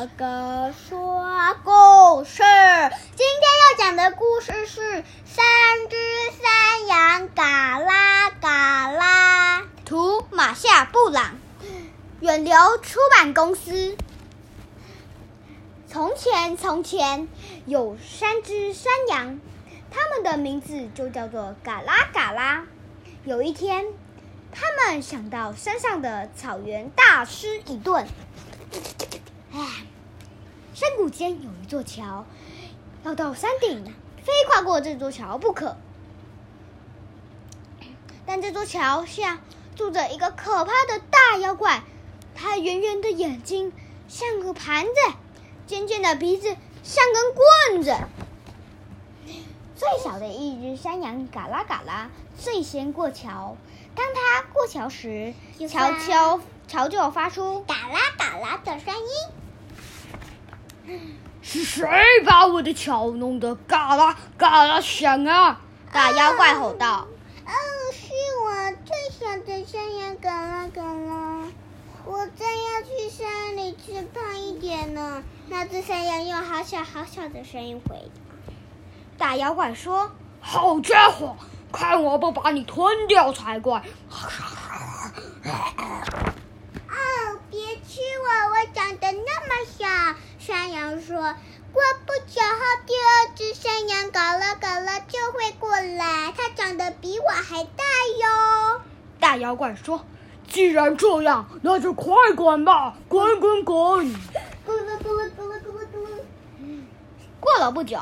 哥哥说故事。今天要讲的故事是《三只山羊嘎啦嘎啦》，图马夏布朗，远流出版公司。从前，从前有三只山羊，它们的名字就叫做嘎啦嘎啦。有一天，他们想到山上的草原大吃一顿。哎，山谷间有一座桥，要到山顶，非跨过这座桥不可。但这座桥下住着一个可怕的大妖怪，它圆圆的眼睛像个盘子，尖尖的鼻子像根棍子。最小的一只山羊嘎啦嘎啦最先过桥，当它过桥时，桥桥桥就发出嘎啦嘎啦的声音。是谁把我的桥弄得嘎啦嘎啦响啊？大妖怪吼道：“哦，是我最小的山羊嘎啦嘎啦，我正要去山里吃胖一点呢。”那只山羊用好小好小的声音回答大妖怪说：“好家伙，看我不把你吞掉才怪！”哦，别吃我，我长得那么小。山羊说：“过不久后，第二只山羊嘎啦嘎啦就会过来，它长得比我还大哟。”大妖怪说：“既然这样，那就快滚吧，滚 滚滚！”咕噜咕噜咕噜咕噜咕噜。过了不久，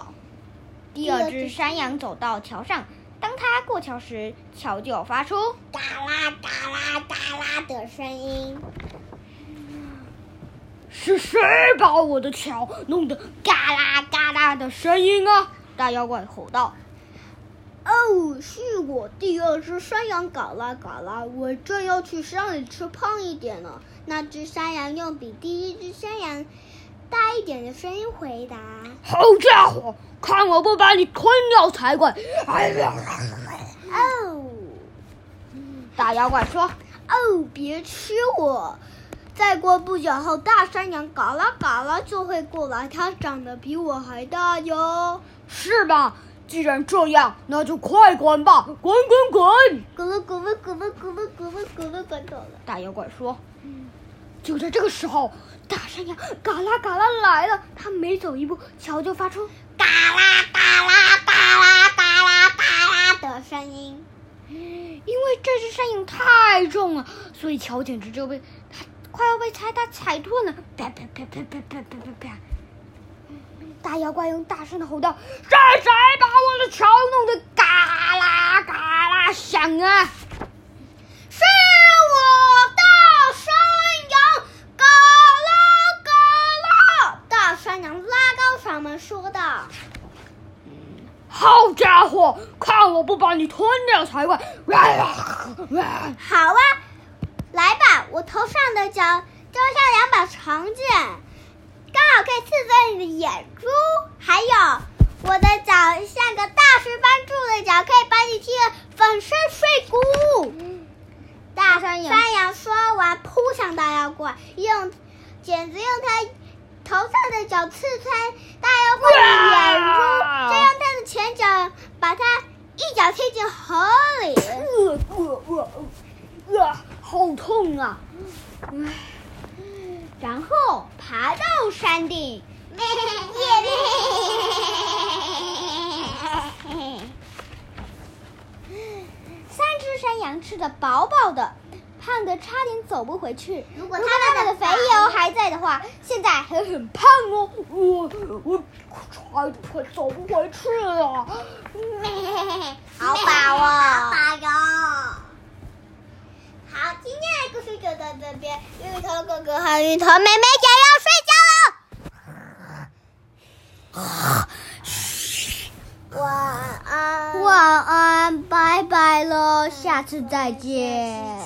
第二只山羊走到桥上，当它过桥时，桥就发出嘎啦嘎啦嘎啦的声音。是谁把我的桥弄得嘎啦嘎啦的声音啊？大妖怪吼道：“哦，是我第二只山羊嘎啦嘎啦，我正要去山里吃胖一点呢。”那只山羊用比第一只山羊大一点的声音回答：“好家伙，看我不把你吞掉才怪！”哎呀！哦，大妖怪说：“哦，别吃我。”再过不久后，大山羊嘎啦嘎啦就会过来，它长得比我还大哟。是吧？既然这样，那就快滚吧，滚滚滚！滚了滚了滚了滚了滚了滚了滚走了。大妖怪说：“就在这个时候，大山羊嘎啦嘎啦来了。他每走一步，桥就发出嘎啦嘎啦嘎啦嘎啦嘎啦的声音。因为这只山羊太重了，所以桥简直就被它。”快要被踩踏踩断了！啪啪啪啪啪啪啪啪啪！大妖怪用大声的吼道：“是谁把我的桥弄得嘎啦嘎啦响啊？”“是我，大山羊！”嘎啦嘎啦！大山羊拉高嗓门说道：“好家伙，看我不把你吞掉才怪！”“好啊。”来吧，我头上的角雕像两把长剑，眼珠。还有，我的脚像个大石般柱的脚，可以把你踢得粉身碎骨。大山羊说完，扑向大妖怪，用剪子用它头上的角刺穿大妖怪的眼珠，再用它的前脚把它一脚踢进河里。呃呃呃呃好痛啊！然后爬到山顶。三只山羊吃的饱饱的，胖的差点走不回去。如果它们的肥油还在的话，现在还很胖哦。我我差点走不回去了。好饱哦，好饱哟。好，今天的故事就到这边。芋头哥哥和芋头妹妹想 晚安，晚安，拜拜了，下次再见。